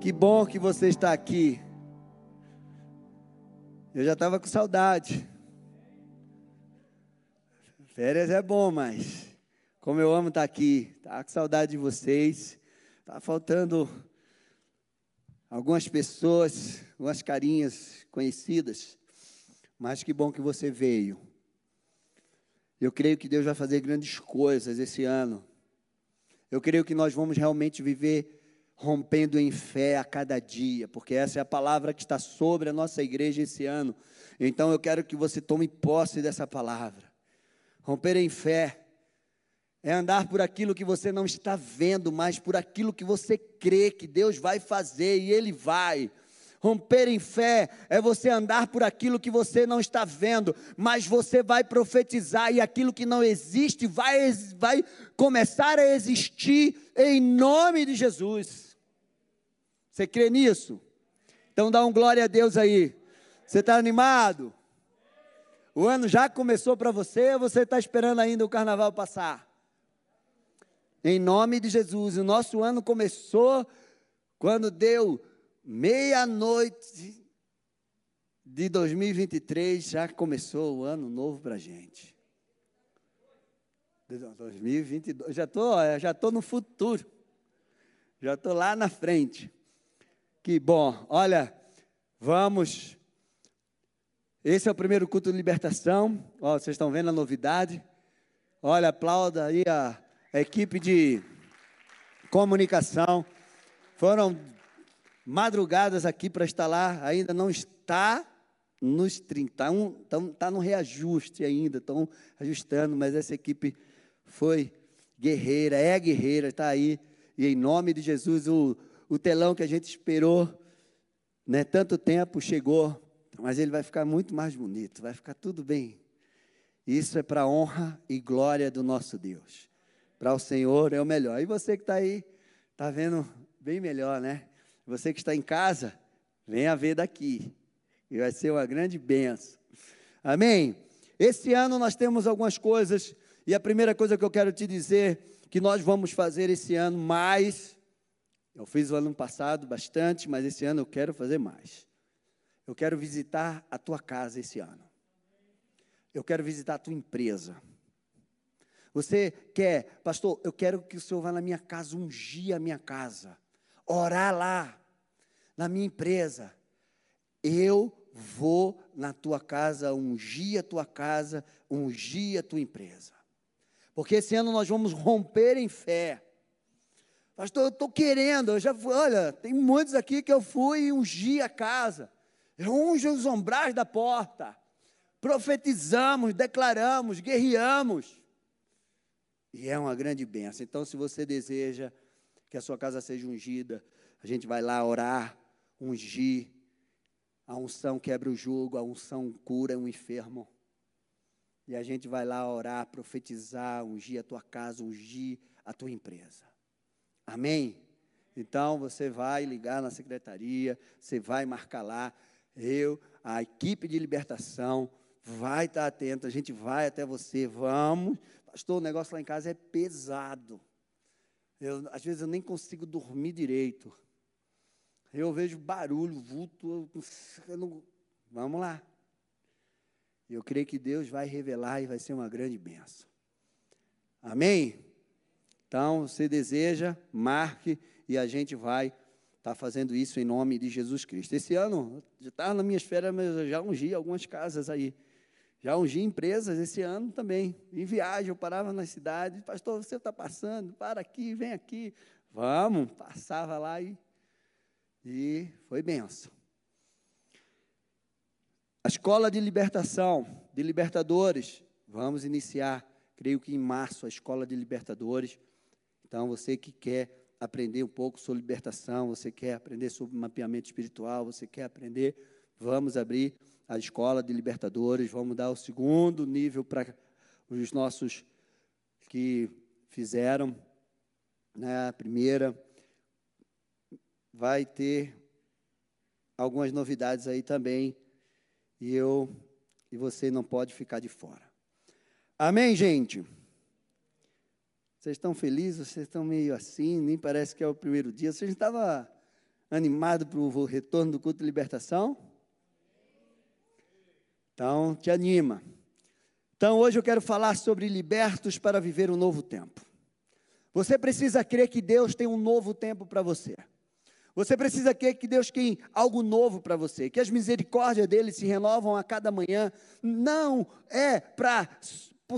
Que bom que você está aqui. Eu já estava com saudade. Férias é bom, mas como eu amo estar aqui, tá com saudade de vocês. Tá faltando algumas pessoas, algumas carinhas conhecidas. Mas que bom que você veio. Eu creio que Deus vai fazer grandes coisas esse ano. Eu creio que nós vamos realmente viver rompendo em fé a cada dia, porque essa é a palavra que está sobre a nossa igreja esse ano. Então eu quero que você tome posse dessa palavra. Romper em fé é andar por aquilo que você não está vendo, mas por aquilo que você crê que Deus vai fazer e Ele vai. Romper em fé é você andar por aquilo que você não está vendo, mas você vai profetizar e aquilo que não existe vai, vai começar a existir em nome de Jesus. Você crê nisso? Então dá um glória a Deus aí. Você está animado? O ano já começou para você ou você está esperando ainda o carnaval passar? Em nome de Jesus, o nosso ano começou quando deu meia-noite de 2023 já começou o ano novo para a gente. 2022, já estou já tô no futuro, já estou lá na frente. Que bom, olha, vamos. Esse é o primeiro culto de libertação. Ó, vocês estão vendo a novidade. Olha, aplauda aí a, a equipe de comunicação. Foram madrugadas aqui para lá, ainda não está nos 30, está um, tá no reajuste ainda, estão ajustando, mas essa equipe foi guerreira, é guerreira, está aí, e em nome de Jesus, o, o telão que a gente esperou, né, tanto tempo chegou, mas ele vai ficar muito mais bonito, vai ficar tudo bem. Isso é para a honra e glória do nosso Deus. Para o Senhor é o melhor. E você que está aí, está vendo bem melhor, né? Você que está em casa, venha ver daqui. E vai ser uma grande benção. Amém? Esse ano nós temos algumas coisas, e a primeira coisa que eu quero te dizer, que nós vamos fazer esse ano mais. Eu fiz o ano passado bastante, mas esse ano eu quero fazer mais. Eu quero visitar a tua casa esse ano. Eu quero visitar a tua empresa. Você quer, pastor, eu quero que o senhor vá na minha casa, ungir a minha casa, orar lá na minha empresa. Eu vou na tua casa, ungir a tua casa, ungir a tua empresa. Porque esse ano nós vamos romper em fé. Pastor, eu estou querendo, eu já fui, olha, tem muitos aqui que eu fui e ungi a casa. Unjo os ombrais da porta. Profetizamos, declaramos, guerreamos. E é uma grande benção. Então, se você deseja que a sua casa seja ungida, a gente vai lá orar, ungir. A unção quebra o jugo, a unção cura um enfermo. E a gente vai lá orar, profetizar, ungir a tua casa, ungir a tua empresa. Amém? Então você vai ligar na secretaria, você vai marcar lá. Eu, a equipe de libertação, vai estar atento, a gente vai até você. Vamos. Pastor, o negócio lá em casa é pesado. Eu, às vezes eu nem consigo dormir direito. Eu vejo barulho, vulto. Eu não... Vamos lá. Eu creio que Deus vai revelar e vai ser uma grande benção. Amém? Então, se deseja, marque e a gente vai estar tá fazendo isso em nome de Jesus Cristo. Esse ano, já estava nas minhas férias, mas eu já ungi algumas casas aí. Já ungi empresas esse ano também. Em viagem, eu parava nas cidades. Pastor, você está passando? Para aqui, vem aqui. Vamos. Passava lá e e foi benção. A escola de libertação, de libertadores, vamos iniciar, creio que em março, a escola de libertadores. Então, você que quer aprender um pouco sobre libertação, você quer aprender sobre mapeamento espiritual, você quer aprender, vamos abrir a escola de libertadores, vamos dar o segundo nível para os nossos que fizeram né, a primeira vai ter algumas novidades aí também. E eu e você não pode ficar de fora. Amém, gente? Vocês estão felizes? Vocês estão meio assim? Nem parece que é o primeiro dia. Vocês estavam Animado para o retorno do culto de libertação? Então, te anima. Então, hoje eu quero falar sobre libertos para viver um novo tempo. Você precisa crer que Deus tem um novo tempo para você. Você precisa crer que Deus tem algo novo para você, que as misericórdias dele se renovam a cada manhã. Não é para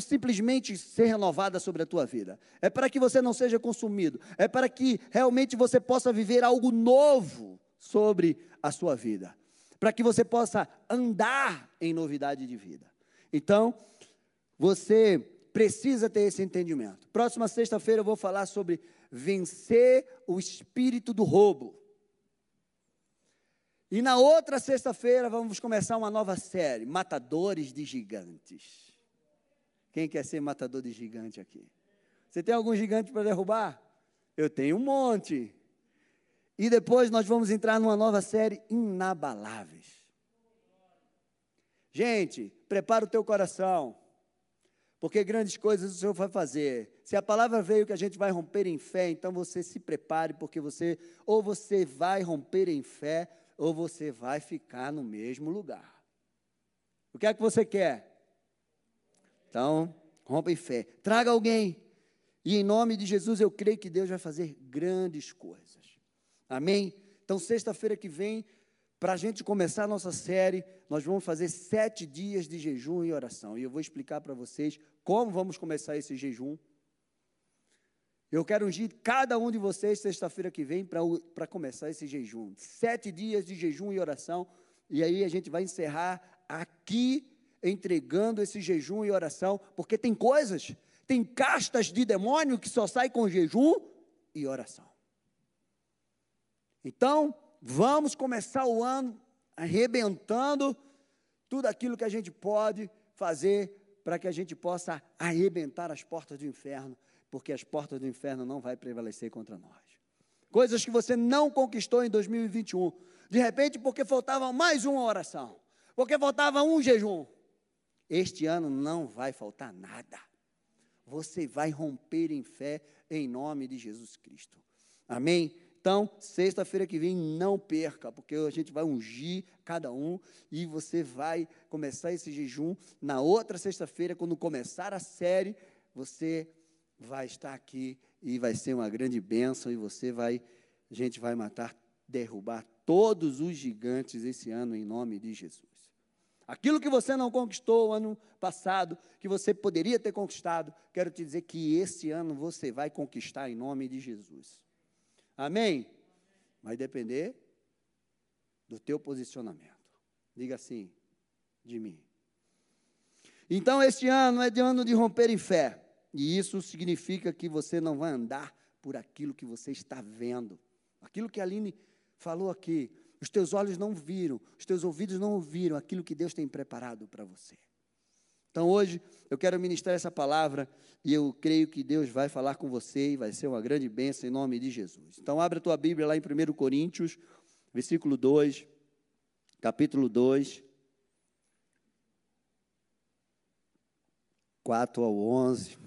simplesmente ser renovada sobre a tua vida. É para que você não seja consumido. É para que realmente você possa viver algo novo sobre a sua vida. Para que você possa andar em novidade de vida. Então, você precisa ter esse entendimento. Próxima sexta-feira eu vou falar sobre vencer o espírito do roubo. E na outra sexta-feira vamos começar uma nova série, Matadores de Gigantes. Quem quer ser matador de gigante aqui? Você tem algum gigante para derrubar? Eu tenho um monte. E depois nós vamos entrar numa nova série, Inabaláveis. Gente, prepara o teu coração porque grandes coisas o Senhor vai fazer. Se a palavra veio que a gente vai romper em fé, então você se prepare, porque você, ou você vai romper em fé, ou você vai ficar no mesmo lugar. O que é que você quer? Então, rompa em fé. Traga alguém. E em nome de Jesus eu creio que Deus vai fazer grandes coisas. Amém? Então, sexta-feira que vem, para a gente começar a nossa série, nós vamos fazer sete dias de jejum e oração. E eu vou explicar para vocês como vamos começar esse jejum. Eu quero ungir cada um de vocês sexta-feira que vem para começar esse jejum. Sete dias de jejum e oração. E aí a gente vai encerrar aqui entregando esse jejum e oração, porque tem coisas, tem castas de demônio que só sai com jejum e oração. Então, Vamos começar o ano arrebentando tudo aquilo que a gente pode fazer para que a gente possa arrebentar as portas do inferno, porque as portas do inferno não vai prevalecer contra nós. Coisas que você não conquistou em 2021, de repente porque faltava mais uma oração, porque faltava um jejum. Este ano não vai faltar nada. Você vai romper em fé em nome de Jesus Cristo. Amém? Então, sexta-feira que vem, não perca, porque a gente vai ungir cada um e você vai começar esse jejum. Na outra sexta-feira, quando começar a série, você vai estar aqui e vai ser uma grande bênção e você vai, a gente vai matar, derrubar todos os gigantes esse ano em nome de Jesus. Aquilo que você não conquistou ano passado, que você poderia ter conquistado, quero te dizer que esse ano você vai conquistar em nome de Jesus. Amém? Vai depender do teu posicionamento. Diga assim, de mim. Então, este ano é de ano de romper em fé. E isso significa que você não vai andar por aquilo que você está vendo. Aquilo que a Aline falou aqui. Os teus olhos não viram, os teus ouvidos não ouviram aquilo que Deus tem preparado para você. Então hoje eu quero ministrar essa palavra e eu creio que Deus vai falar com você e vai ser uma grande bênção em nome de Jesus. Então abre a tua Bíblia lá em 1 Coríntios, versículo 2, capítulo 2, 4 ao 11.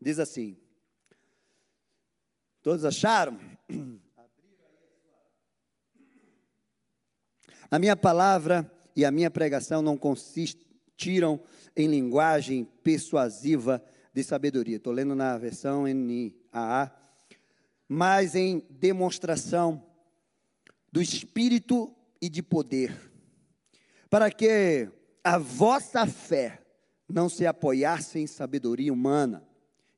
Diz assim: Todos acharam? A minha palavra e a minha pregação não consistiram em linguagem persuasiva de sabedoria. Estou lendo na versão NAA. Mas em demonstração do Espírito e de poder, para que a vossa fé não se apoiasse em sabedoria humana,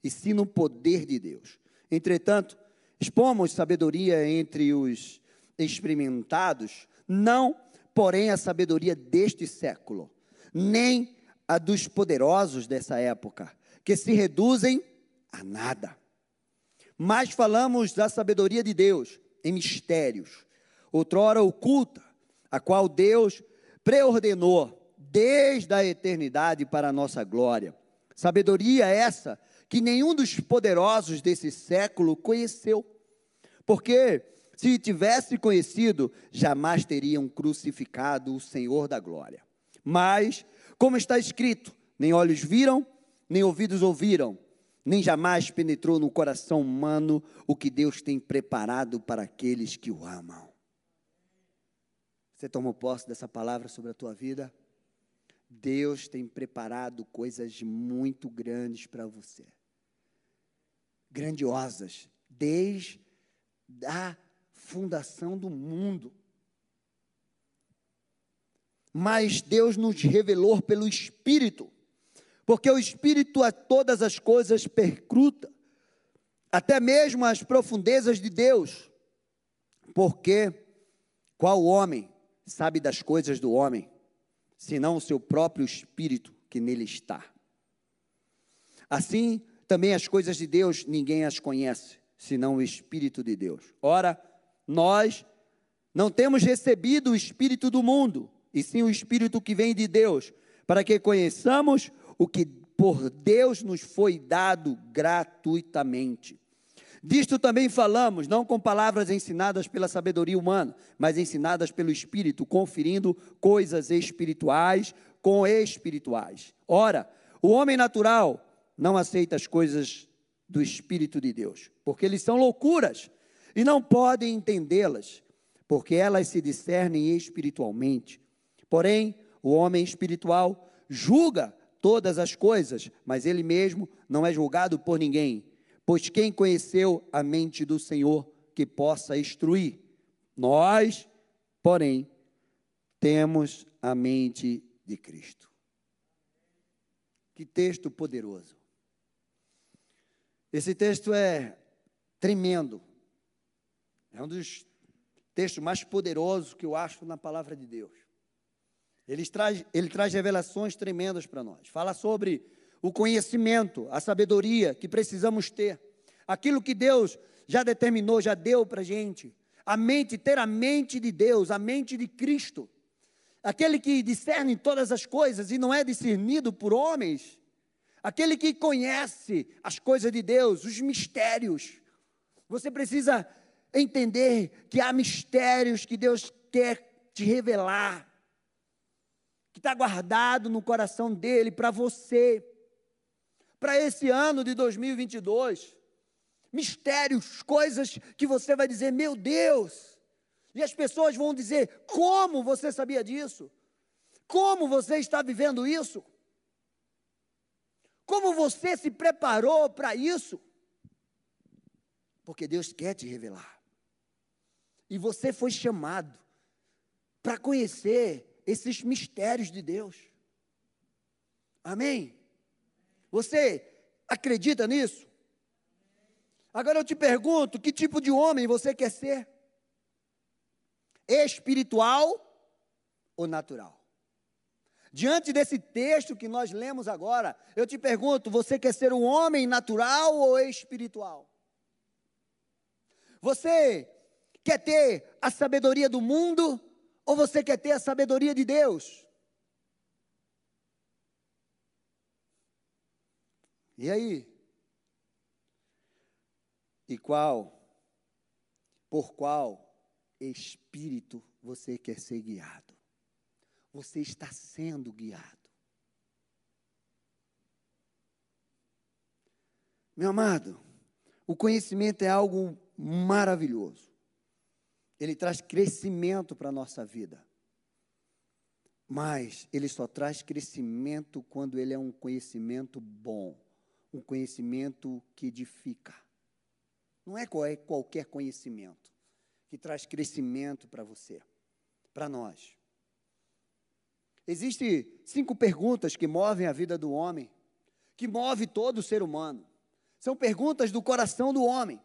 e sim no poder de Deus. Entretanto, expomos sabedoria entre os experimentados, não porém, a sabedoria deste século, nem a dos poderosos dessa época, que se reduzem a nada. Mas falamos da sabedoria de Deus em mistérios, outrora oculta, a qual Deus preordenou desde a eternidade para a nossa glória. Sabedoria essa que nenhum dos poderosos desse século conheceu, porque se tivesse conhecido, jamais teriam crucificado o Senhor da glória. Mas, como está escrito, nem olhos viram, nem ouvidos ouviram, nem jamais penetrou no coração humano o que Deus tem preparado para aqueles que o amam. Você tomou posse dessa palavra sobre a tua vida? Deus tem preparado coisas muito grandes para você. Grandiosas, desde a fundação do mundo. Mas Deus nos revelou pelo Espírito, porque o Espírito a todas as coisas percruta, até mesmo as profundezas de Deus. Porque qual homem sabe das coisas do homem, senão o seu próprio espírito que nele está? Assim, também as coisas de Deus ninguém as conhece, senão o Espírito de Deus. Ora, nós não temos recebido o Espírito do mundo, e sim o Espírito que vem de Deus, para que conheçamos o que por Deus nos foi dado gratuitamente. Disto também falamos, não com palavras ensinadas pela sabedoria humana, mas ensinadas pelo Espírito, conferindo coisas espirituais com espirituais. Ora, o homem natural não aceita as coisas do Espírito de Deus, porque eles são loucuras e não podem entendê-las, porque elas se discernem espiritualmente. Porém, o homem espiritual julga todas as coisas, mas ele mesmo não é julgado por ninguém. Pois quem conheceu a mente do Senhor que possa instruir? Nós, porém, temos a mente de Cristo. Que texto poderoso. Esse texto é tremendo. É um dos textos mais poderosos que eu acho na palavra de Deus. Ele traz, ele traz revelações tremendas para nós. Fala sobre o conhecimento, a sabedoria que precisamos ter. Aquilo que Deus já determinou, já deu para a gente. A mente, ter a mente de Deus, a mente de Cristo. Aquele que discerne todas as coisas e não é discernido por homens. Aquele que conhece as coisas de Deus, os mistérios. Você precisa entender que há mistérios que Deus quer te revelar, que está guardado no coração dele para você, para esse ano de 2022. Mistérios, coisas que você vai dizer, meu Deus, e as pessoas vão dizer, como você sabia disso? Como você está vivendo isso? Como você se preparou para isso? Porque Deus quer te revelar. E você foi chamado para conhecer esses mistérios de Deus. Amém? Você acredita nisso? Agora eu te pergunto: que tipo de homem você quer ser? Espiritual ou natural? Diante desse texto que nós lemos agora, eu te pergunto: você quer ser um homem natural ou espiritual? Você quer ter a sabedoria do mundo ou você quer ter a sabedoria de Deus? E aí? E qual, por qual espírito você quer ser guiado? Você está sendo guiado. Meu amado, o conhecimento é algo maravilhoso ele traz crescimento para a nossa vida. Mas ele só traz crescimento quando ele é um conhecimento bom, um conhecimento que edifica. Não é qualquer conhecimento que traz crescimento para você, para nós. Existem cinco perguntas que movem a vida do homem, que move todo ser humano. São perguntas do coração do homem.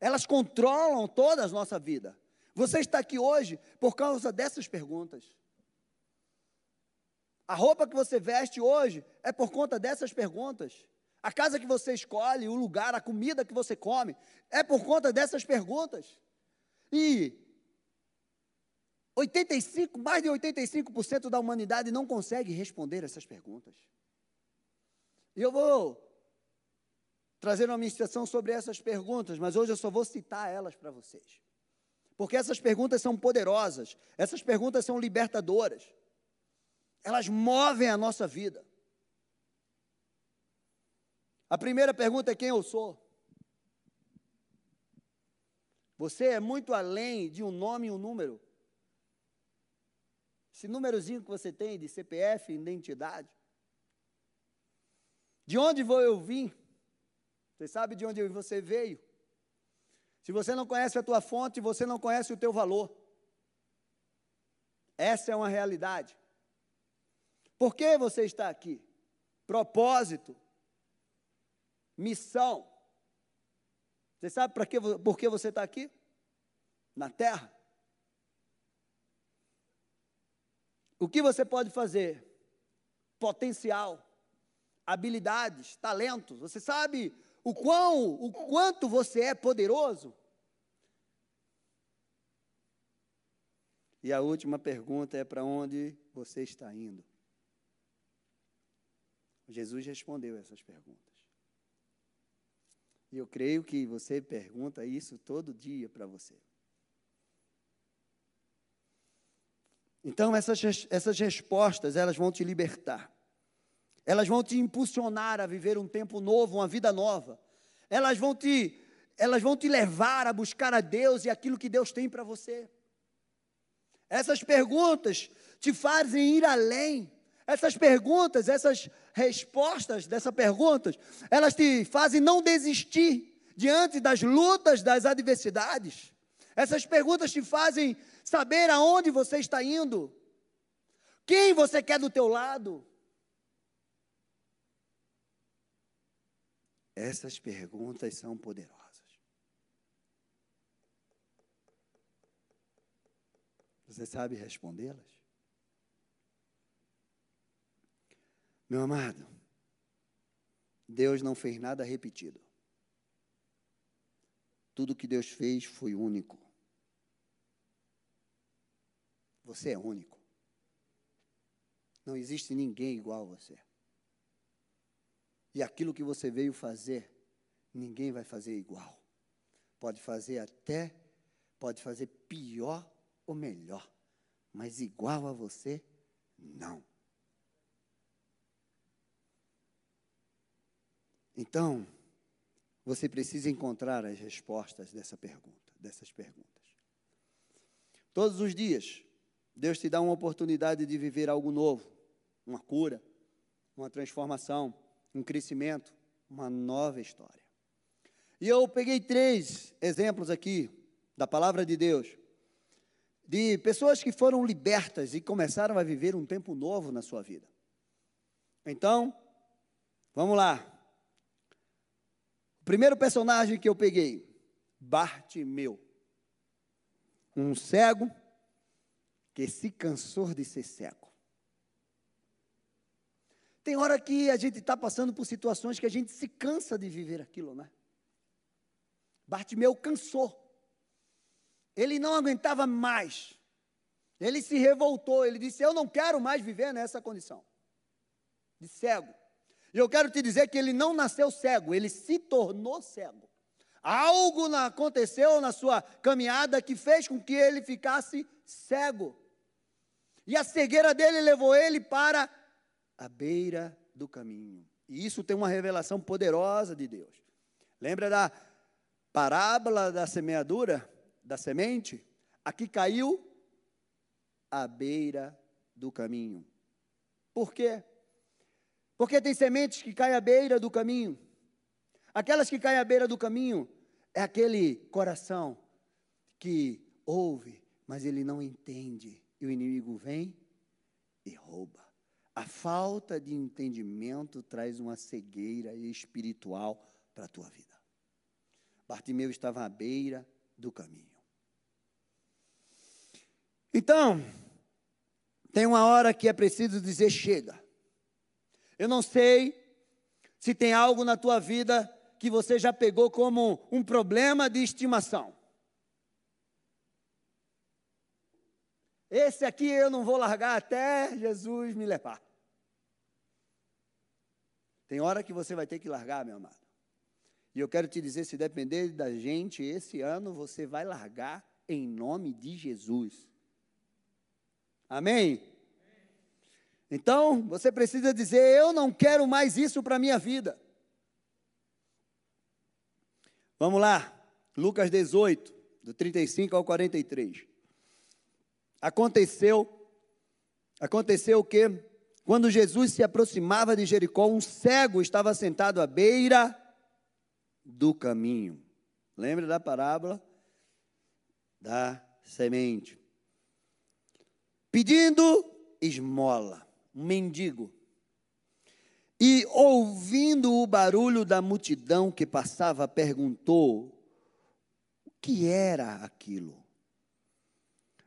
Elas controlam toda a nossa vida. Você está aqui hoje por causa dessas perguntas. A roupa que você veste hoje é por conta dessas perguntas. A casa que você escolhe, o lugar, a comida que você come, é por conta dessas perguntas. E 85, mais de 85% da humanidade não consegue responder essas perguntas. E eu vou trazer uma ministração sobre essas perguntas, mas hoje eu só vou citar elas para vocês. Porque essas perguntas são poderosas, essas perguntas são libertadoras, elas movem a nossa vida. A primeira pergunta é quem eu sou. Você é muito além de um nome e um número. Esse númerozinho que você tem de CPF, identidade. De onde eu vir? Você sabe de onde você veio? Se você não conhece a tua fonte, você não conhece o teu valor. Essa é uma realidade. Por que você está aqui? Propósito, missão. Você sabe para que, por que você está aqui? Na terra. O que você pode fazer? Potencial, habilidades, talentos. Você sabe o quão, o quanto você é poderoso? E a última pergunta é para onde você está indo? Jesus respondeu essas perguntas. E eu creio que você pergunta isso todo dia para você. Então, essas, essas respostas, elas vão te libertar. Elas vão te impulsionar a viver um tempo novo, uma vida nova. Elas vão te, elas vão te levar a buscar a Deus e aquilo que Deus tem para você. Essas perguntas te fazem ir além. Essas perguntas, essas respostas dessas perguntas, elas te fazem não desistir diante das lutas, das adversidades. Essas perguntas te fazem saber aonde você está indo. Quem você quer do teu lado? Essas perguntas são poderosas. Você sabe respondê-las? Meu amado, Deus não fez nada repetido. Tudo que Deus fez foi único. Você é único. Não existe ninguém igual a você. E aquilo que você veio fazer, ninguém vai fazer igual. Pode fazer até, pode fazer pior ou melhor, mas igual a você, não. Então, você precisa encontrar as respostas dessa pergunta, dessas perguntas. Todos os dias, Deus te dá uma oportunidade de viver algo novo, uma cura, uma transformação um crescimento, uma nova história. E eu peguei três exemplos aqui da palavra de Deus, de pessoas que foram libertas e começaram a viver um tempo novo na sua vida. Então, vamos lá. O primeiro personagem que eu peguei, Bartimeu. Um cego que se cansou de ser cego. Tem hora que a gente está passando por situações que a gente se cansa de viver aquilo, né? Bartimeu cansou. Ele não aguentava mais. Ele se revoltou. Ele disse: Eu não quero mais viver nessa condição de cego. E eu quero te dizer que ele não nasceu cego, ele se tornou cego. Algo aconteceu na sua caminhada que fez com que ele ficasse cego. E a cegueira dele levou ele para à beira do caminho. E isso tem uma revelação poderosa de Deus. Lembra da parábola da semeadura, da semente? Aqui caiu à beira do caminho. Por quê? Porque tem sementes que caem à beira do caminho. Aquelas que caem à beira do caminho é aquele coração que ouve, mas ele não entende. E o inimigo vem e rouba. A falta de entendimento traz uma cegueira espiritual para a tua vida. Bartimeu estava à beira do caminho. Então, tem uma hora que é preciso dizer chega. Eu não sei se tem algo na tua vida que você já pegou como um problema de estimação. Esse aqui eu não vou largar até Jesus me levar. Tem hora que você vai ter que largar, meu amado. E eu quero te dizer: se depender da gente, esse ano você vai largar em nome de Jesus. Amém? Então, você precisa dizer: eu não quero mais isso para a minha vida. Vamos lá, Lucas 18, do 35 ao 43. Aconteceu, aconteceu o que? Quando Jesus se aproximava de Jericó, um cego estava sentado à beira do caminho. Lembra da parábola da semente? Pedindo esmola, um mendigo. E ouvindo o barulho da multidão que passava, perguntou: o que era aquilo?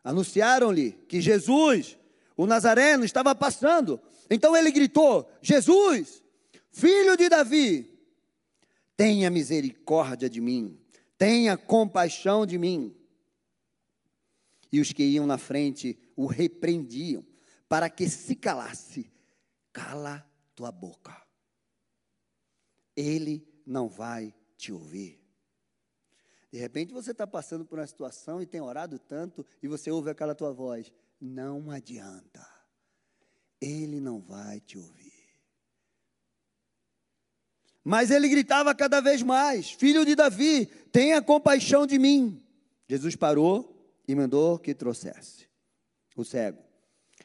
Anunciaram-lhe que Jesus, o Nazareno, estava passando. Então ele gritou: Jesus, filho de Davi, tenha misericórdia de mim, tenha compaixão de mim. E os que iam na frente o repreendiam para que se calasse. Cala tua boca. Ele não vai te ouvir. De repente você está passando por uma situação e tem orado tanto e você ouve aquela tua voz. Não adianta. Ele não vai te ouvir. Mas ele gritava cada vez mais: Filho de Davi, tenha compaixão de mim. Jesus parou e mandou que trouxesse o cego.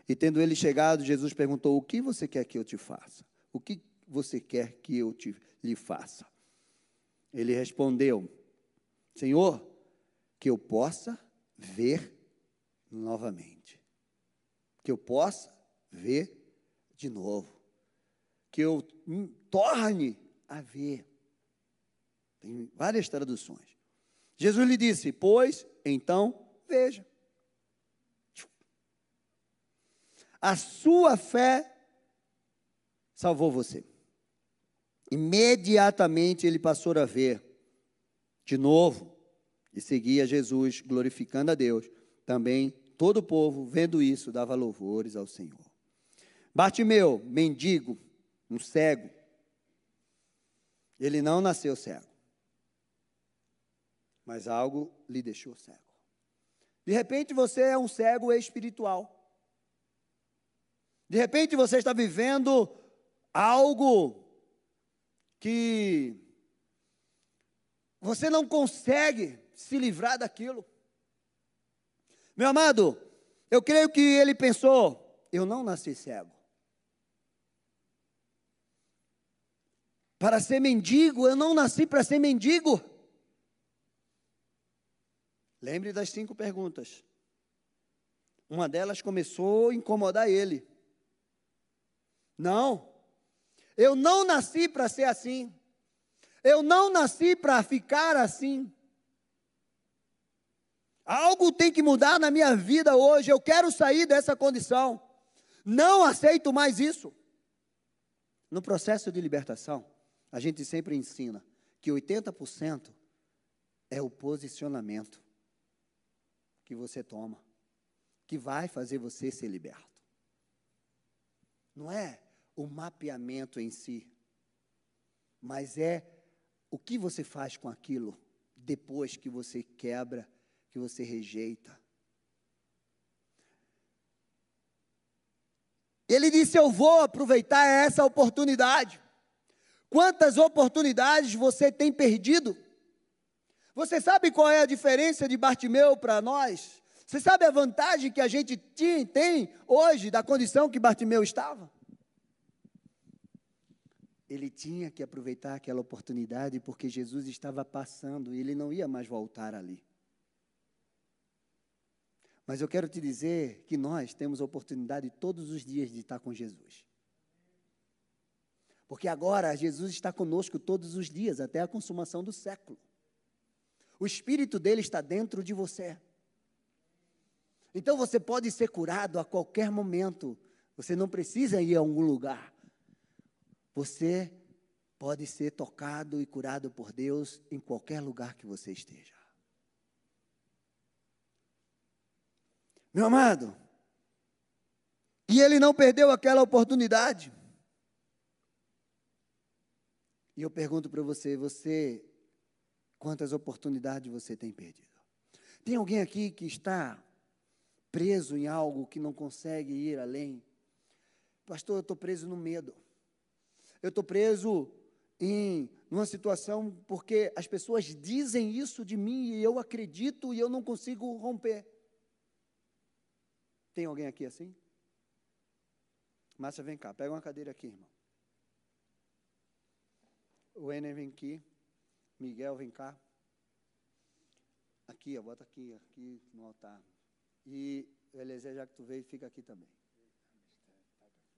E tendo ele chegado, Jesus perguntou: O que você quer que eu te faça? O que você quer que eu te, lhe faça? Ele respondeu: Senhor, que eu possa ver novamente. Que eu possa ver de novo. Que eu torne a ver. Tem várias traduções. Jesus lhe disse: Pois, então, veja. A sua fé salvou você. Imediatamente ele passou a ver de novo e seguia Jesus, glorificando a Deus. Também todo o povo, vendo isso, dava louvores ao Senhor. Bartimeu, mendigo, um cego, ele não nasceu cego, mas algo lhe deixou cego. De repente você é um cego espiritual. De repente você está vivendo algo que você não consegue se livrar daquilo. Meu amado, eu creio que ele pensou: eu não nasci cego. Para ser mendigo, eu não nasci para ser mendigo. Lembre das cinco perguntas. Uma delas começou a incomodar ele. Não. Eu não nasci para ser assim. Eu não nasci para ficar assim. Algo tem que mudar na minha vida hoje. Eu quero sair dessa condição. Não aceito mais isso. No processo de libertação, a gente sempre ensina que 80% é o posicionamento que você toma, que vai fazer você ser liberto. Não é o mapeamento em si, mas é o que você faz com aquilo depois que você quebra, que você rejeita. Ele disse: Eu vou aproveitar essa oportunidade. Quantas oportunidades você tem perdido? Você sabe qual é a diferença de Bartimeu para nós? Você sabe a vantagem que a gente tem hoje da condição que Bartimeu estava? ele tinha que aproveitar aquela oportunidade porque Jesus estava passando e ele não ia mais voltar ali. Mas eu quero te dizer que nós temos a oportunidade todos os dias de estar com Jesus. Porque agora Jesus está conosco todos os dias, até a consumação do século. O Espírito dele está dentro de você. Então você pode ser curado a qualquer momento. Você não precisa ir a algum lugar. Você pode ser tocado e curado por Deus em qualquer lugar que você esteja. Meu amado, e ele não perdeu aquela oportunidade. E eu pergunto para você, você, quantas oportunidades você tem perdido? Tem alguém aqui que está preso em algo que não consegue ir além? Pastor, eu estou preso no medo. Eu estou preso em numa situação porque as pessoas dizem isso de mim e eu acredito e eu não consigo romper. Tem alguém aqui assim? Márcia, vem cá, pega uma cadeira aqui, irmão. O Enem vem aqui. Miguel, vem cá. Aqui, ó, bota aqui, aqui no altar. E Eliezer, já que tu veio, fica aqui também.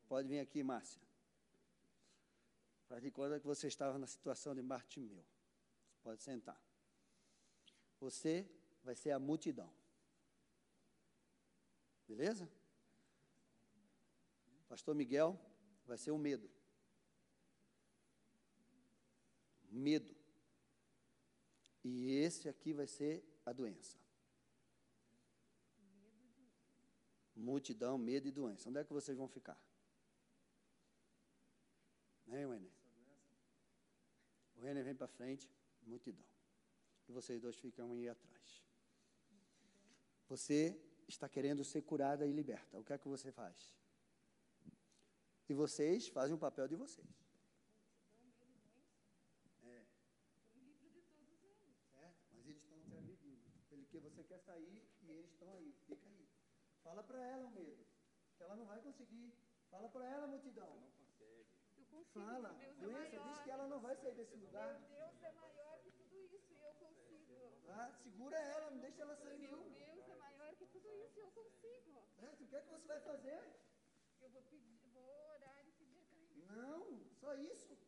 Pode vir aqui, Márcia. Faz de conta que você estava na situação de Bartimeu. Pode sentar. Você vai ser a multidão. Beleza? Pastor Miguel vai ser o medo. Medo. E esse aqui vai ser a doença. Multidão, medo e doença. Onde é que vocês vão ficar? Né, Wenner? O Wenner vem para frente, multidão. E vocês dois ficam aí atrás. Você está querendo ser curada e liberta. O que é que você faz? E vocês fazem o papel de vocês. É. Certo? Mas eles estão te agredindo. Porque você quer sair e eles estão aí. Fica aí. Fala para ela o medo. Que ela não vai conseguir. Fala para ela, multidão. Não consegue. Fala. Deus é Doença é diz que ela não vai sair desse lugar. Meu Deus é maior que tudo isso e eu consigo. Ah, segura ela, não deixa ela sair. Meu Deus é maior que tudo isso eu consigo. É, o que é que você vai fazer? Eu vou, pedir, vou orar e pedir carinho. Não, só isso.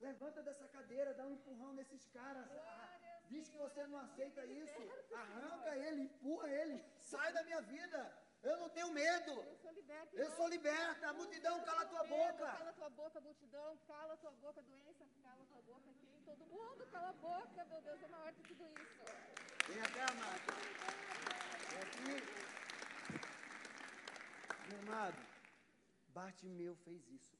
Levanta dessa cadeira, dá um empurrão nesses caras. Ah, diz que você não aceita isso. Arranca ele, empurra ele. Sai da minha vida. Eu não tenho medo. Eu sou liberta. Eu sou liberta. A multidão, cala tua boca. Cala tua boca, multidão. Cala tua boca, doença. Cala tua boca aqui. Todo mundo cala a boca. Meu Deus, é maior que tudo isso. Vem cá, Márcia. Meu amado, Bartimeu fez isso.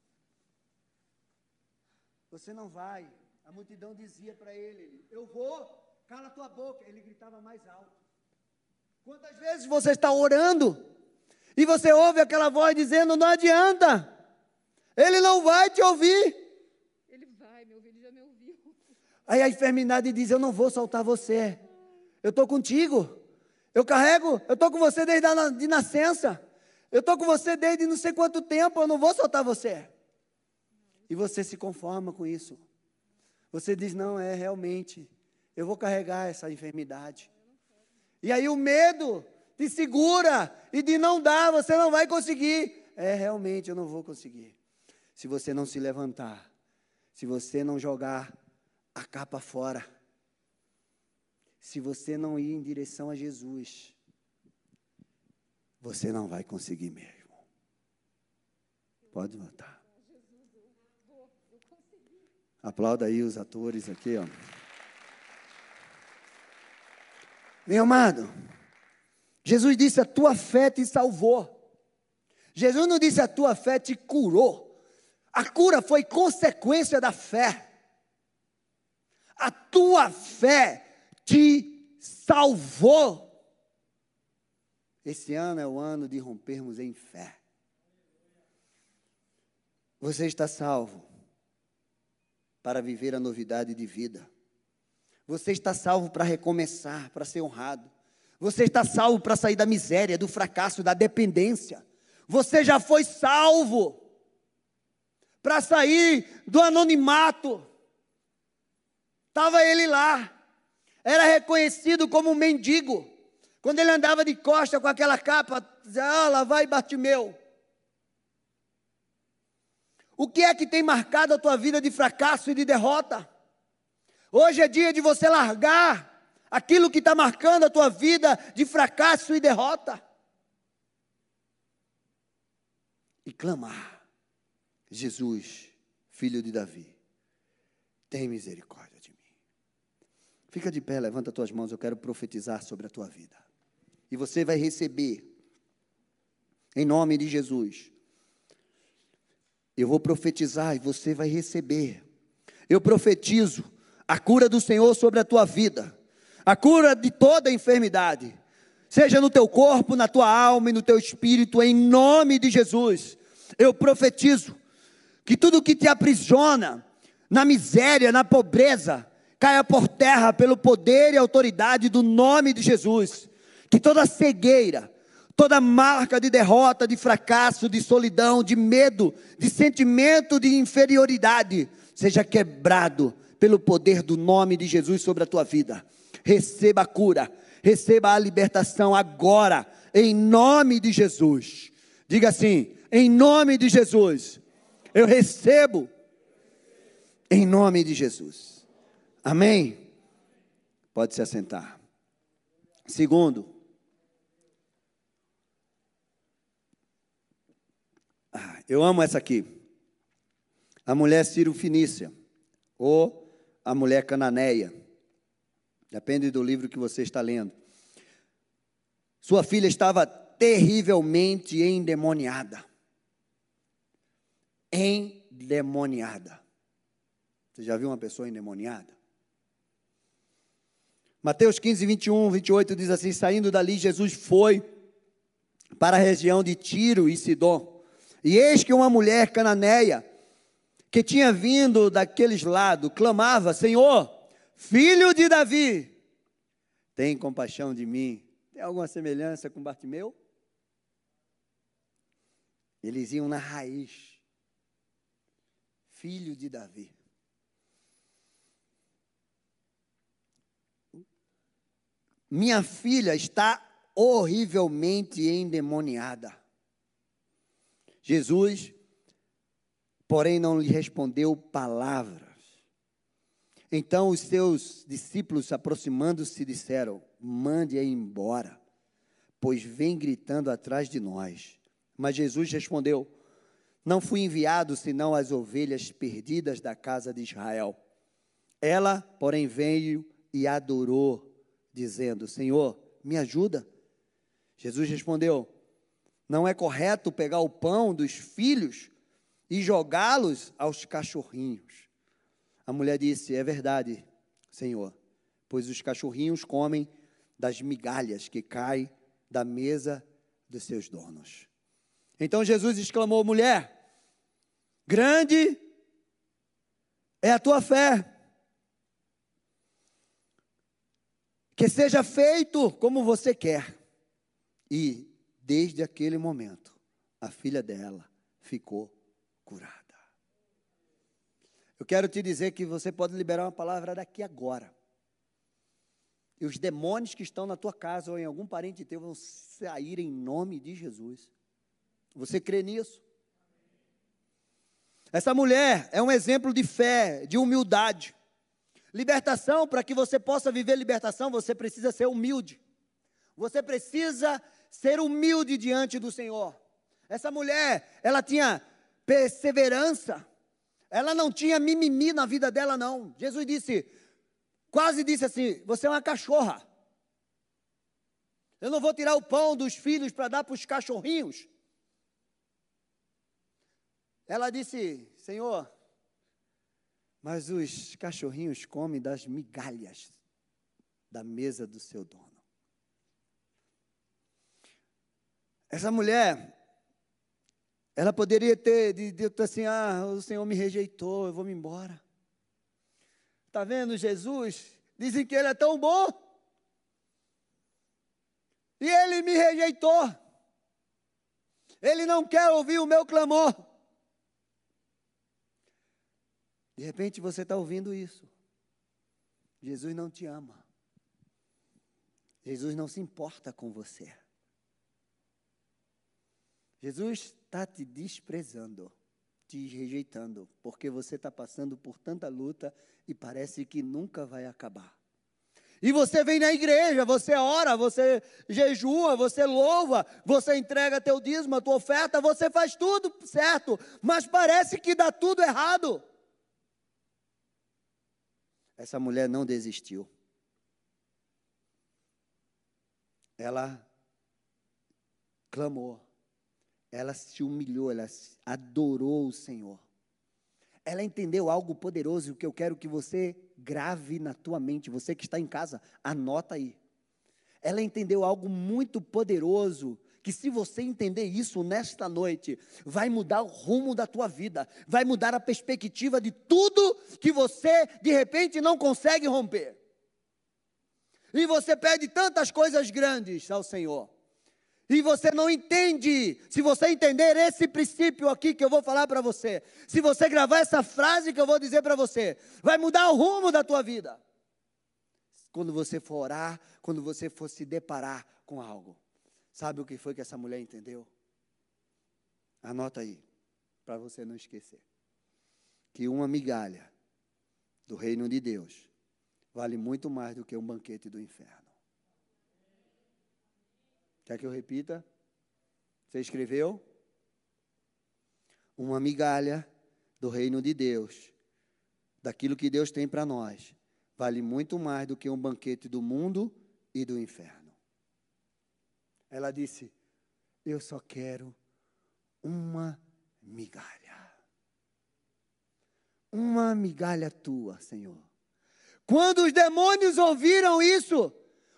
Você não vai. A multidão dizia para ele: Eu vou, cala tua boca. Ele gritava mais alto. Quantas vezes você está orando e você ouve aquela voz dizendo: Não adianta, ele não vai te ouvir. Ele vai me ouvir, ele já me ouviu. Aí a enfermidade diz: Eu não vou soltar você. Eu estou contigo. Eu carrego, eu estou com você desde a de nascença. Eu estou com você desde não sei quanto tempo, eu não vou soltar você. E você se conforma com isso. Você diz: não, é realmente, eu vou carregar essa enfermidade. E aí o medo te segura e de não dar, você não vai conseguir. É, realmente, eu não vou conseguir. Se você não se levantar, se você não jogar a capa fora, se você não ir em direção a Jesus, você não vai conseguir mesmo. Pode voltar. Aplauda aí os atores aqui, ó. Meu amado, Jesus disse: A tua fé te salvou. Jesus não disse: A tua fé te curou. A cura foi consequência da fé. A tua fé te salvou. Esse ano é o ano de rompermos em fé. Você está salvo para viver a novidade de vida. Você está salvo para recomeçar, para ser honrado. Você está salvo para sair da miséria, do fracasso, da dependência. Você já foi salvo para sair do anonimato. Estava ele lá, era reconhecido como um mendigo. Quando ele andava de costa com aquela capa, dizia, ah, lá vai Bartimeu. O que é que tem marcado a tua vida de fracasso e de derrota? Hoje é dia de você largar aquilo que está marcando a tua vida de fracasso e derrota. E clamar: Jesus, filho de Davi, tem misericórdia. Fica de pé, levanta as tuas mãos, eu quero profetizar sobre a tua vida e você vai receber, em nome de Jesus. Eu vou profetizar e você vai receber. Eu profetizo a cura do Senhor sobre a tua vida, a cura de toda enfermidade, seja no teu corpo, na tua alma e no teu espírito, em nome de Jesus. Eu profetizo que tudo que te aprisiona na miséria, na pobreza, caia por terra pelo poder e autoridade do nome de Jesus. Que toda cegueira, toda marca de derrota, de fracasso, de solidão, de medo, de sentimento de inferioridade, seja quebrado pelo poder do nome de Jesus sobre a tua vida. Receba a cura, receba a libertação agora, em nome de Jesus. Diga assim: em nome de Jesus, eu recebo, em nome de Jesus. Amém? Pode se assentar. Segundo, ah, eu amo essa aqui. A mulher Ciro Finícia, ou a mulher cananeia. Depende do livro que você está lendo. Sua filha estava terrivelmente endemoniada. Endemoniada. Você já viu uma pessoa endemoniada? Mateus 15, 21, 28 diz assim: Saindo dali, Jesus foi para a região de Tiro e Sidom. E eis que uma mulher cananeia, que tinha vindo daqueles lados, clamava: Senhor, filho de Davi, tem compaixão de mim. Tem alguma semelhança com Bartimeu? Eles iam na raiz. Filho de Davi. Minha filha está horrivelmente endemoniada. Jesus, porém, não lhe respondeu palavras. Então os seus discípulos, aproximando-se, disseram: Mande-a embora, pois vem gritando atrás de nós. Mas Jesus respondeu: Não fui enviado senão as ovelhas perdidas da casa de Israel. Ela, porém, veio e adorou dizendo: Senhor, me ajuda. Jesus respondeu: Não é correto pegar o pão dos filhos e jogá-los aos cachorrinhos. A mulher disse: É verdade, Senhor, pois os cachorrinhos comem das migalhas que caem da mesa dos seus donos. Então Jesus exclamou: Mulher, grande é a tua fé que seja feito como você quer. E desde aquele momento, a filha dela ficou curada. Eu quero te dizer que você pode liberar uma palavra daqui agora. E os demônios que estão na tua casa ou em algum parente teu vão sair em nome de Jesus. Você crê nisso? Essa mulher é um exemplo de fé, de humildade. Libertação, para que você possa viver libertação, você precisa ser humilde. Você precisa ser humilde diante do Senhor. Essa mulher, ela tinha perseverança. Ela não tinha mimimi na vida dela, não. Jesus disse, quase disse assim: Você é uma cachorra. Eu não vou tirar o pão dos filhos para dar para os cachorrinhos. Ela disse: Senhor, mas os cachorrinhos comem das migalhas da mesa do seu dono. Essa mulher, ela poderia ter dito assim: ah, o Senhor me rejeitou, eu vou me embora. Está vendo Jesus? Dizem que ele é tão bom. E ele me rejeitou. Ele não quer ouvir o meu clamor. De repente você está ouvindo isso. Jesus não te ama. Jesus não se importa com você. Jesus está te desprezando, te rejeitando, porque você está passando por tanta luta e parece que nunca vai acabar. E você vem na igreja, você ora, você jejua, você louva, você entrega teu dízimo, a tua oferta, você faz tudo certo, mas parece que dá tudo errado. Essa mulher não desistiu. Ela clamou, ela se humilhou, ela adorou o Senhor. Ela entendeu algo poderoso que eu quero que você grave na tua mente, você que está em casa, anota aí. Ela entendeu algo muito poderoso que se você entender isso nesta noite, vai mudar o rumo da tua vida, vai mudar a perspectiva de tudo que você de repente não consegue romper. E você pede tantas coisas grandes ao Senhor. E você não entende. Se você entender esse princípio aqui que eu vou falar para você, se você gravar essa frase que eu vou dizer para você, vai mudar o rumo da tua vida. Quando você for orar, quando você for se deparar com algo. Sabe o que foi que essa mulher entendeu? Anota aí, para você não esquecer. Que uma migalha do reino de Deus vale muito mais do que um banquete do inferno. Quer que eu repita? Você escreveu? Uma migalha do reino de Deus, daquilo que Deus tem para nós, vale muito mais do que um banquete do mundo e do inferno. Ela disse: Eu só quero uma migalha. Uma migalha tua, Senhor. Quando os demônios ouviram isso,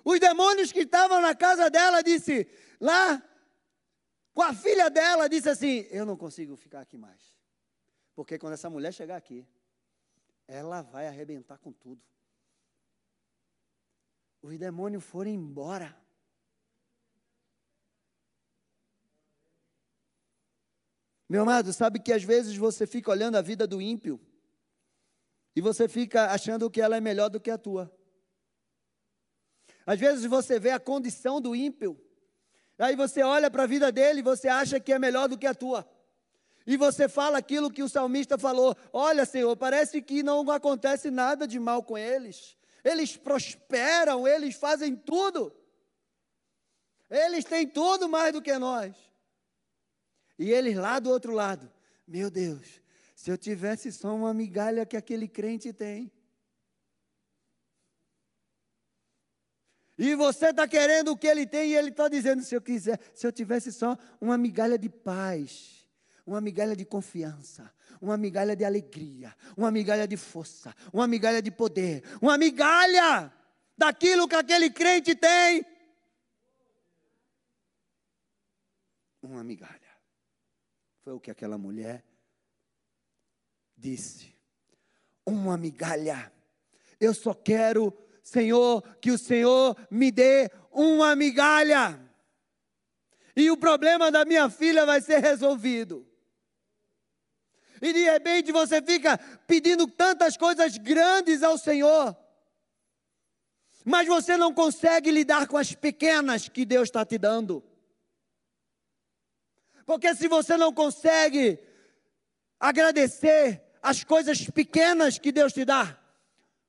os demônios que estavam na casa dela disse lá com a filha dela disse assim: "Eu não consigo ficar aqui mais". Porque quando essa mulher chegar aqui, ela vai arrebentar com tudo. Os demônios foram embora. Meu amado, sabe que às vezes você fica olhando a vida do ímpio e você fica achando que ela é melhor do que a tua. Às vezes você vê a condição do ímpio, aí você olha para a vida dele e você acha que é melhor do que a tua. E você fala aquilo que o salmista falou: Olha, Senhor, parece que não acontece nada de mal com eles. Eles prosperam, eles fazem tudo. Eles têm tudo mais do que nós. E eles lá do outro lado, meu Deus, se eu tivesse só uma migalha que aquele crente tem. E você está querendo o que ele tem e ele está dizendo: se eu quiser, se eu tivesse só uma migalha de paz, uma migalha de confiança, uma migalha de alegria, uma migalha de força, uma migalha de poder, uma migalha daquilo que aquele crente tem. Uma migalha. Foi o que aquela mulher disse. Uma migalha. Eu só quero Senhor, que o Senhor me dê uma migalha. E o problema da minha filha vai ser resolvido. E de repente você fica pedindo tantas coisas grandes ao Senhor, mas você não consegue lidar com as pequenas que Deus está te dando. Porque se você não consegue agradecer as coisas pequenas que Deus te dá,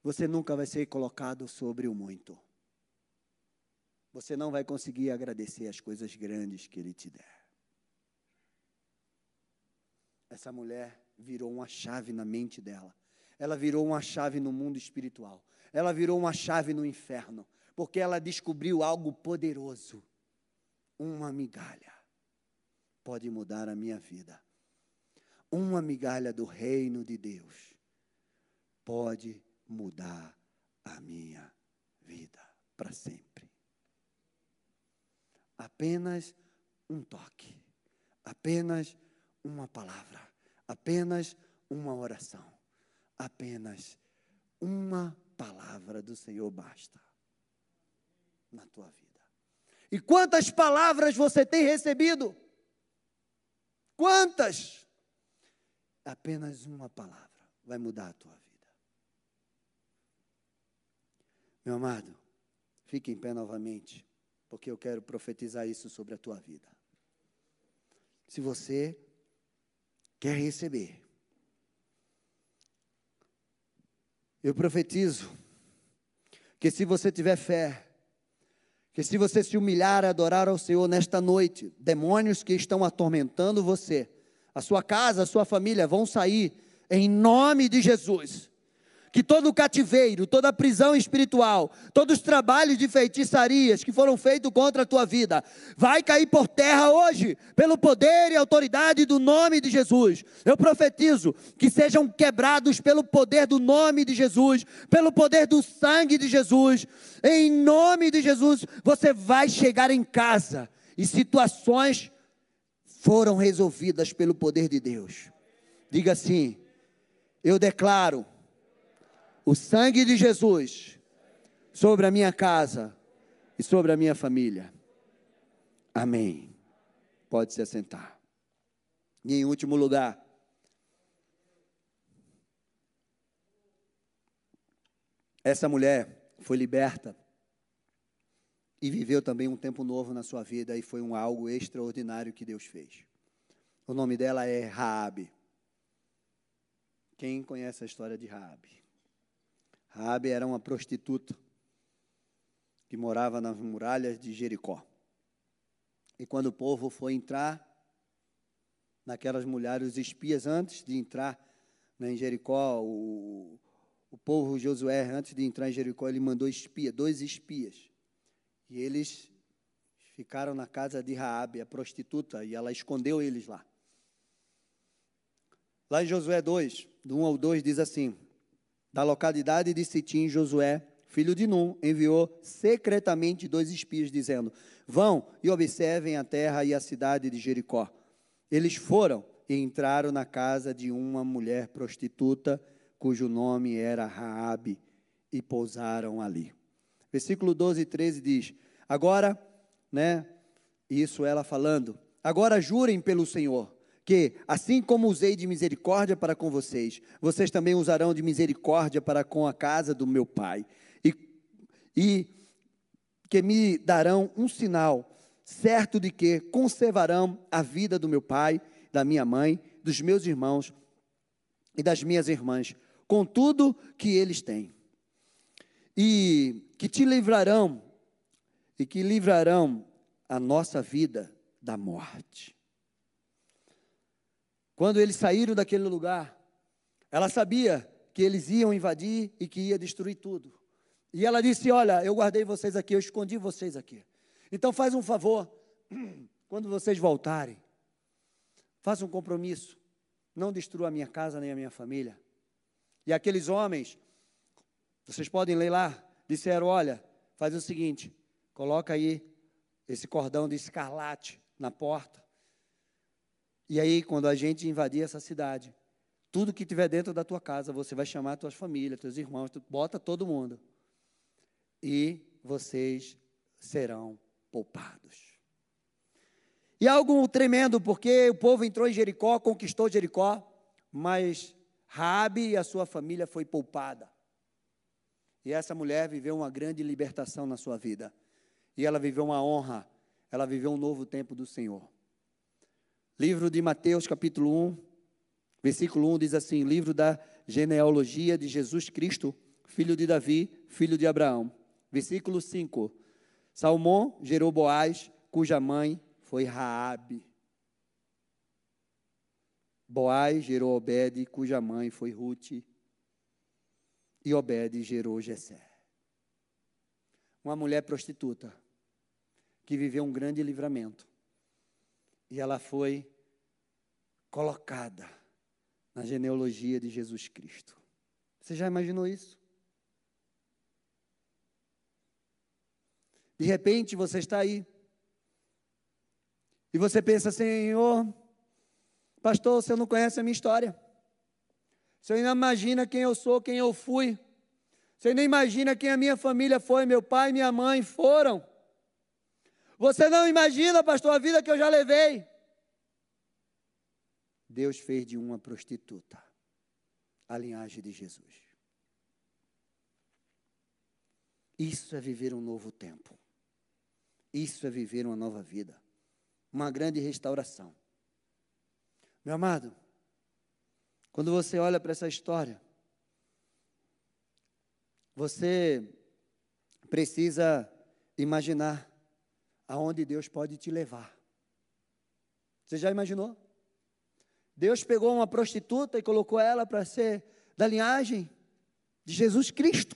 você nunca vai ser colocado sobre o muito. Você não vai conseguir agradecer as coisas grandes que Ele te der. Essa mulher virou uma chave na mente dela. Ela virou uma chave no mundo espiritual. Ela virou uma chave no inferno. Porque ela descobriu algo poderoso. Uma migalha pode mudar a minha vida. Uma migalha do reino de Deus pode mudar a minha vida para sempre. Apenas um toque, apenas uma palavra, apenas uma oração, apenas uma palavra do Senhor basta na tua vida. E quantas palavras você tem recebido? Quantas? Apenas uma palavra vai mudar a tua vida. Meu amado, fique em pé novamente, porque eu quero profetizar isso sobre a tua vida. Se você quer receber, eu profetizo que se você tiver fé, que se você se humilhar e adorar ao Senhor nesta noite, demônios que estão atormentando você, a sua casa, a sua família vão sair em nome de Jesus que todo o cativeiro, toda a prisão espiritual, todos os trabalhos de feitiçarias que foram feitos contra a tua vida, vai cair por terra hoje, pelo poder e autoridade do nome de Jesus. Eu profetizo que sejam quebrados pelo poder do nome de Jesus, pelo poder do sangue de Jesus. Em nome de Jesus, você vai chegar em casa e situações foram resolvidas pelo poder de Deus. Diga assim: Eu declaro o sangue de Jesus sobre a minha casa e sobre a minha família. Amém. Pode se assentar. E em último lugar, essa mulher foi liberta e viveu também um tempo novo na sua vida e foi um algo extraordinário que Deus fez. O nome dela é Raabe. Quem conhece a história de Raabe? Raabe era uma prostituta que morava nas muralhas de Jericó. E quando o povo foi entrar naquelas mulheres, os espias antes de entrar né, em Jericó, o, o povo Josué antes de entrar em Jericó, ele mandou espia, dois espias. E eles ficaram na casa de Raabe, a prostituta, e ela escondeu eles lá. Lá em Josué 2, do 1 ao 2, diz assim: Da localidade de Sitim, Josué, filho de Num, enviou secretamente dois espias, dizendo: Vão e observem a terra e a cidade de Jericó. Eles foram e entraram na casa de uma mulher prostituta, cujo nome era Raabe, e pousaram ali. Versículo 12 e 13 diz: Agora, né, isso ela falando, agora jurem pelo Senhor que, assim como usei de misericórdia para com vocês, vocês também usarão de misericórdia para com a casa do meu pai. E, e que me darão um sinal certo de que conservarão a vida do meu pai, da minha mãe, dos meus irmãos e das minhas irmãs, com tudo que eles têm. E que te livrarão, e que livrarão a nossa vida da morte. Quando eles saíram daquele lugar, ela sabia que eles iam invadir e que ia destruir tudo. E ela disse: Olha, eu guardei vocês aqui, eu escondi vocês aqui. Então faz um favor, quando vocês voltarem, faça um compromisso. Não destrua a minha casa nem a minha família. E aqueles homens, vocês podem ler lá, disseram: Olha, faz o seguinte, coloca aí esse cordão de escarlate na porta e aí, quando a gente invadir essa cidade, tudo que tiver dentro da tua casa, você vai chamar tuas famílias, teus irmãos, tu bota todo mundo. E vocês serão poupados. E algo tremendo, porque o povo entrou em Jericó, conquistou Jericó, mas Rabi e a sua família foi poupada. E essa mulher viveu uma grande libertação na sua vida. E ela viveu uma honra, ela viveu um novo tempo do Senhor. Livro de Mateus, capítulo 1, versículo 1 diz assim: Livro da genealogia de Jesus Cristo, filho de Davi, filho de Abraão. Versículo 5: Salmão gerou Boaz, cuja mãe foi Raabe. Boaz gerou Obed, cuja mãe foi Ruth. E Obed gerou Jessé. Uma mulher prostituta que viveu um grande livramento e ela foi colocada na genealogia de Jesus Cristo. Você já imaginou isso? De repente você está aí e você pensa, Senhor, pastor, você não conhece a minha história. Você não imagina quem eu sou, quem eu fui. Você nem imagina quem a minha família foi, meu pai e minha mãe foram. Você não imagina, pastor, a vida que eu já levei. Deus fez de uma prostituta a linhagem de Jesus. Isso é viver um novo tempo. Isso é viver uma nova vida. Uma grande restauração. Meu amado, quando você olha para essa história, você precisa imaginar aonde Deus pode te levar. Você já imaginou? Deus pegou uma prostituta e colocou ela para ser da linhagem de Jesus Cristo.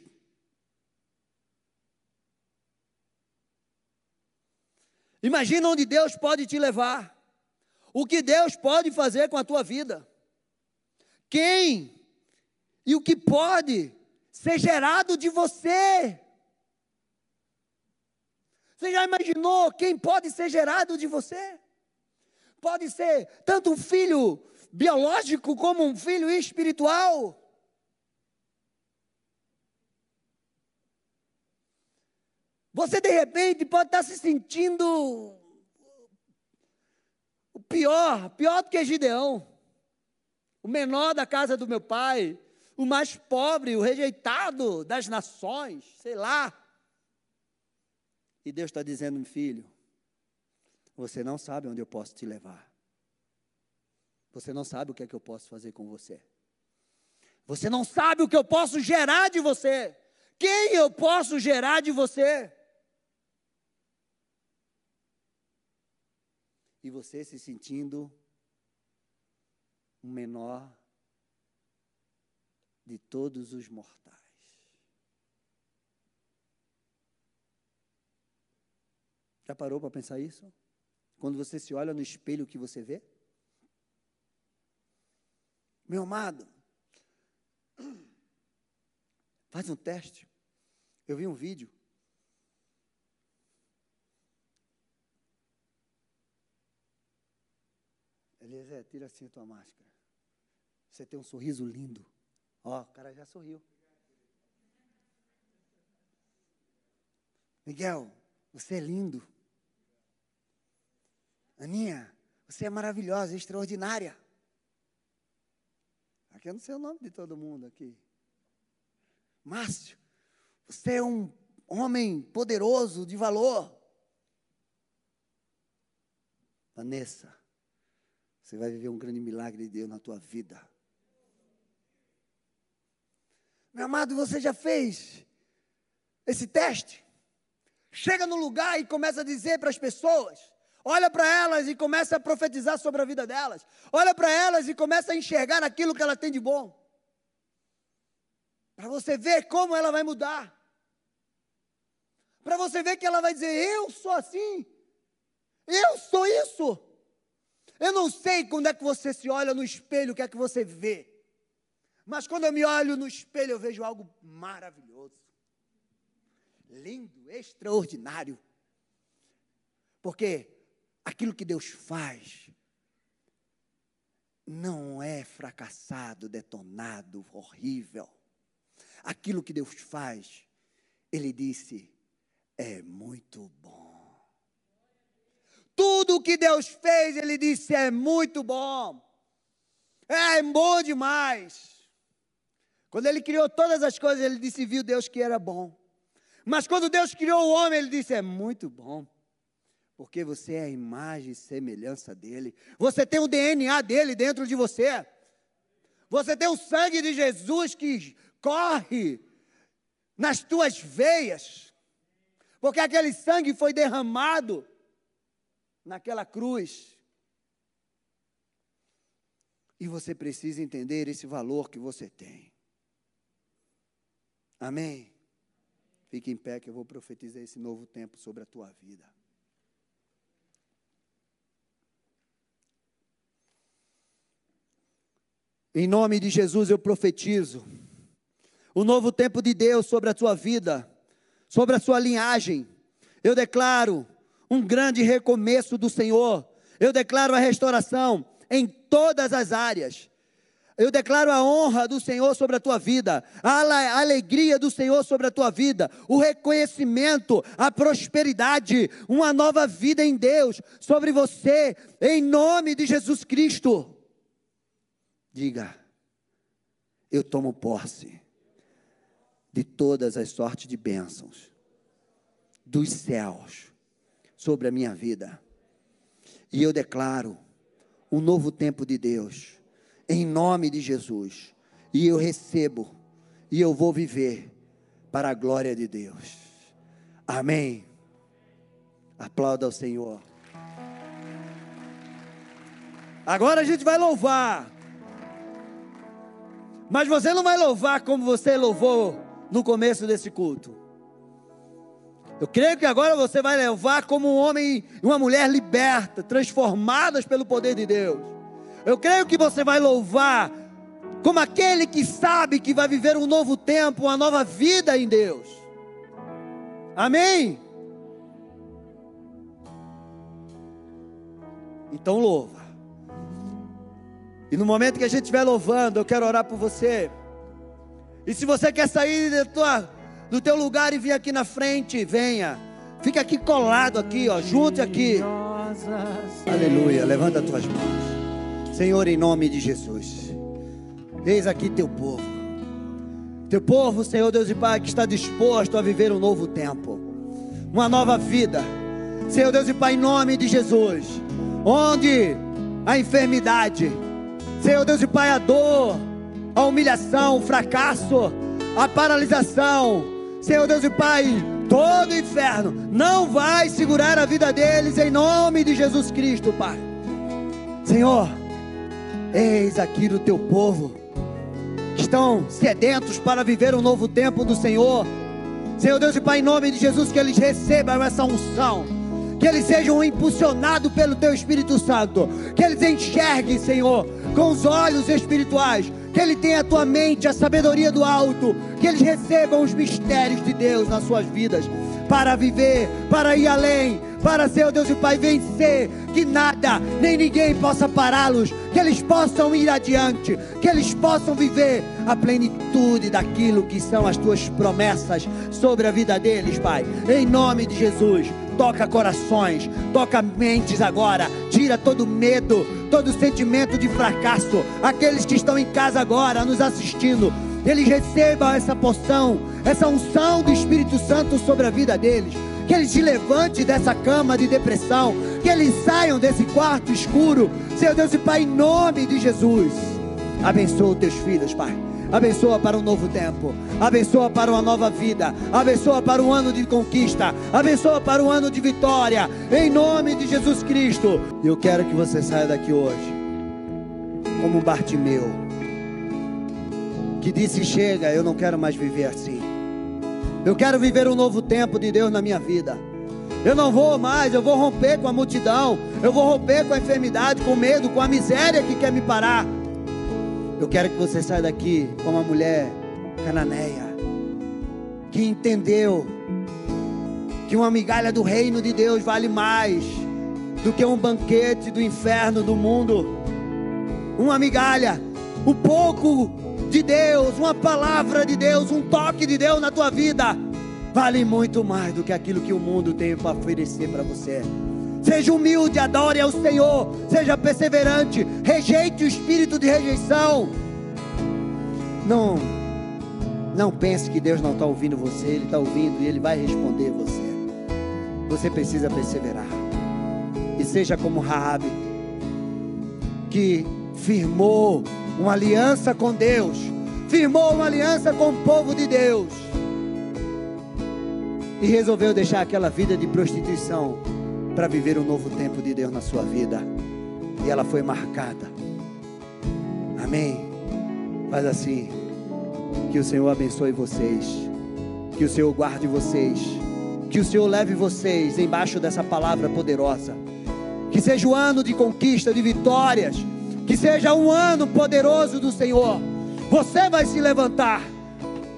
Imagina onde Deus pode te levar. O que Deus pode fazer com a tua vida. Quem e o que pode ser gerado de você. Você já imaginou quem pode ser gerado de você? Pode ser tanto um filho biológico como um filho espiritual. Você de repente pode estar se sentindo o pior, pior do que Gideão, o menor da casa do meu pai, o mais pobre, o rejeitado das nações, sei lá. E Deus está dizendo, filho, você não sabe onde eu posso te levar. Você não sabe o que é que eu posso fazer com você. Você não sabe o que eu posso gerar de você. Quem eu posso gerar de você? E você se sentindo o menor de todos os mortais. Já parou para pensar isso? Quando você se olha no espelho, o que você vê? Meu amado, faz um teste. Eu vi um vídeo. Eliezer, tira assim a tua máscara. Você tem um sorriso lindo. Ó, o cara já sorriu. Miguel, você é lindo. Aninha, você é maravilhosa, extraordinária. Aqui eu não sei o nome de todo mundo aqui. Márcio, você é um homem poderoso, de valor. Vanessa, você vai viver um grande milagre de Deus na tua vida. Meu amado, você já fez esse teste? Chega no lugar e começa a dizer para as pessoas: Olha para elas e começa a profetizar sobre a vida delas. Olha para elas e começa a enxergar aquilo que ela tem de bom. Para você ver como ela vai mudar. Para você ver que ela vai dizer: Eu sou assim. Eu sou isso. Eu não sei quando é que você se olha no espelho, o que é que você vê. Mas quando eu me olho no espelho, eu vejo algo maravilhoso. Lindo, extraordinário. Porque aquilo que Deus faz não é fracassado, detonado, horrível. Aquilo que Deus faz, Ele disse, é muito bom. Tudo que Deus fez, Ele disse, é muito bom. É bom demais. Quando Ele criou todas as coisas, Ele disse, viu Deus que era bom. Mas quando Deus criou o homem, Ele disse, é muito bom porque você é a imagem e semelhança dele. Você tem o DNA dele dentro de você. Você tem o sangue de Jesus que corre nas tuas veias. Porque aquele sangue foi derramado naquela cruz. E você precisa entender esse valor que você tem. Amém? Fique em pé que eu vou profetizar esse novo tempo sobre a tua vida. Em nome de Jesus eu profetizo o novo tempo de Deus sobre a tua vida, sobre a sua linhagem. Eu declaro um grande recomeço do Senhor. Eu declaro a restauração em todas as áreas. Eu declaro a honra do Senhor sobre a tua vida, a alegria do Senhor sobre a tua vida, o reconhecimento, a prosperidade, uma nova vida em Deus sobre você, em nome de Jesus Cristo. Diga, eu tomo posse de todas as sortes de bênçãos dos céus sobre a minha vida. E eu declaro um novo tempo de Deus, em nome de Jesus. E eu recebo, e eu vou viver para a glória de Deus. Amém. Aplauda ao Senhor. Agora a gente vai louvar. Mas você não vai louvar como você louvou no começo desse culto. Eu creio que agora você vai louvar como um homem e uma mulher liberta, transformadas pelo poder de Deus. Eu creio que você vai louvar como aquele que sabe que vai viver um novo tempo, uma nova vida em Deus. Amém? Então louva. E no momento que a gente estiver louvando, eu quero orar por você. E se você quer sair tua, do teu lugar e vir aqui na frente, venha. Fica aqui colado aqui, ó, junte aqui. Aleluia. Levanta as tuas mãos. Senhor, em nome de Jesus. Eis aqui teu povo. Teu povo, Senhor Deus e Pai, que está disposto a viver um novo tempo, uma nova vida. Senhor Deus e Pai, em nome de Jesus, onde a enfermidade, Senhor Deus e Pai, a dor, a humilhação, o fracasso, a paralisação, Senhor Deus e Pai, todo inferno não vai segurar a vida deles em nome de Jesus Cristo, Pai. Senhor, eis aqui o teu povo estão sedentos para viver um novo tempo do Senhor. Senhor Deus e Pai, em nome de Jesus, que eles recebam essa unção, que eles sejam impulsionados pelo Teu Espírito Santo, que eles enxerguem, Senhor, com os olhos espirituais, que ele tenha a tua mente, a sabedoria do alto, que eles recebam os mistérios de Deus nas suas vidas, para viver, para ir além, para ser, o Deus e Pai, vencer, que nada, nem ninguém possa pará-los, que eles possam ir adiante, que eles possam viver a plenitude daquilo que são as tuas promessas sobre a vida deles, Pai, em nome de Jesus. Toca corações, toca mentes agora, tira todo medo, todo sentimento de fracasso. Aqueles que estão em casa agora, nos assistindo, eles recebam essa porção, essa unção do Espírito Santo sobre a vida deles que eles se levante dessa cama de depressão, que eles saiam desse quarto escuro, Senhor Deus e Pai, em nome de Jesus. Abençoa os teus filhos, Pai. Abençoa para um novo tempo, abençoa para uma nova vida, abençoa para um ano de conquista, abençoa para um ano de vitória, em nome de Jesus Cristo. Eu quero que você saia daqui hoje, como Bartimeu, que disse: Chega, eu não quero mais viver assim. Eu quero viver um novo tempo de Deus na minha vida. Eu não vou mais, eu vou romper com a multidão, eu vou romper com a enfermidade, com o medo, com a miséria que quer me parar. Eu quero que você saia daqui como uma mulher cananeia, que entendeu que uma migalha do reino de Deus vale mais do que um banquete do inferno do mundo. Uma migalha, o pouco de Deus, uma palavra de Deus, um toque de Deus na tua vida, vale muito mais do que aquilo que o mundo tem para oferecer para você. Seja humilde, adore ao Senhor, seja perseverante, rejeite o espírito de rejeição. Não, não pense que Deus não está ouvindo você, Ele está ouvindo e Ele vai responder você. Você precisa perseverar. E seja como Raabe, que firmou uma aliança com Deus, firmou uma aliança com o povo de Deus e resolveu deixar aquela vida de prostituição para viver um novo tempo de Deus na sua vida. E ela foi marcada. Amém. Faz assim. Que o Senhor abençoe vocês. Que o Senhor guarde vocês. Que o Senhor leve vocês embaixo dessa palavra poderosa. Que seja o ano de conquista, de vitórias que seja um ano poderoso do Senhor. Você vai se levantar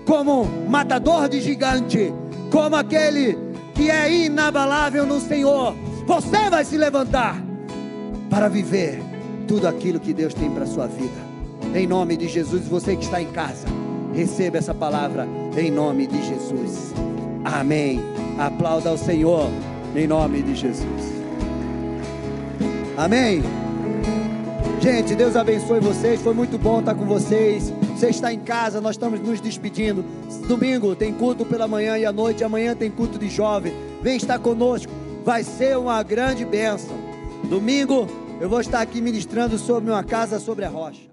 como matador de gigante, como aquele que é inabalável no Senhor. Você vai se levantar para viver tudo aquilo que Deus tem para a sua vida. Em nome de Jesus, você que está em casa, receba essa palavra em nome de Jesus. Amém. Aplauda ao Senhor em nome de Jesus. Amém. Gente, Deus abençoe vocês. Foi muito bom estar com vocês. Você está em casa, nós estamos nos despedindo. Domingo tem culto pela manhã e à noite. Amanhã tem culto de jovem. Vem estar conosco. Vai ser uma grande bênção. Domingo eu vou estar aqui ministrando sobre uma casa sobre a rocha.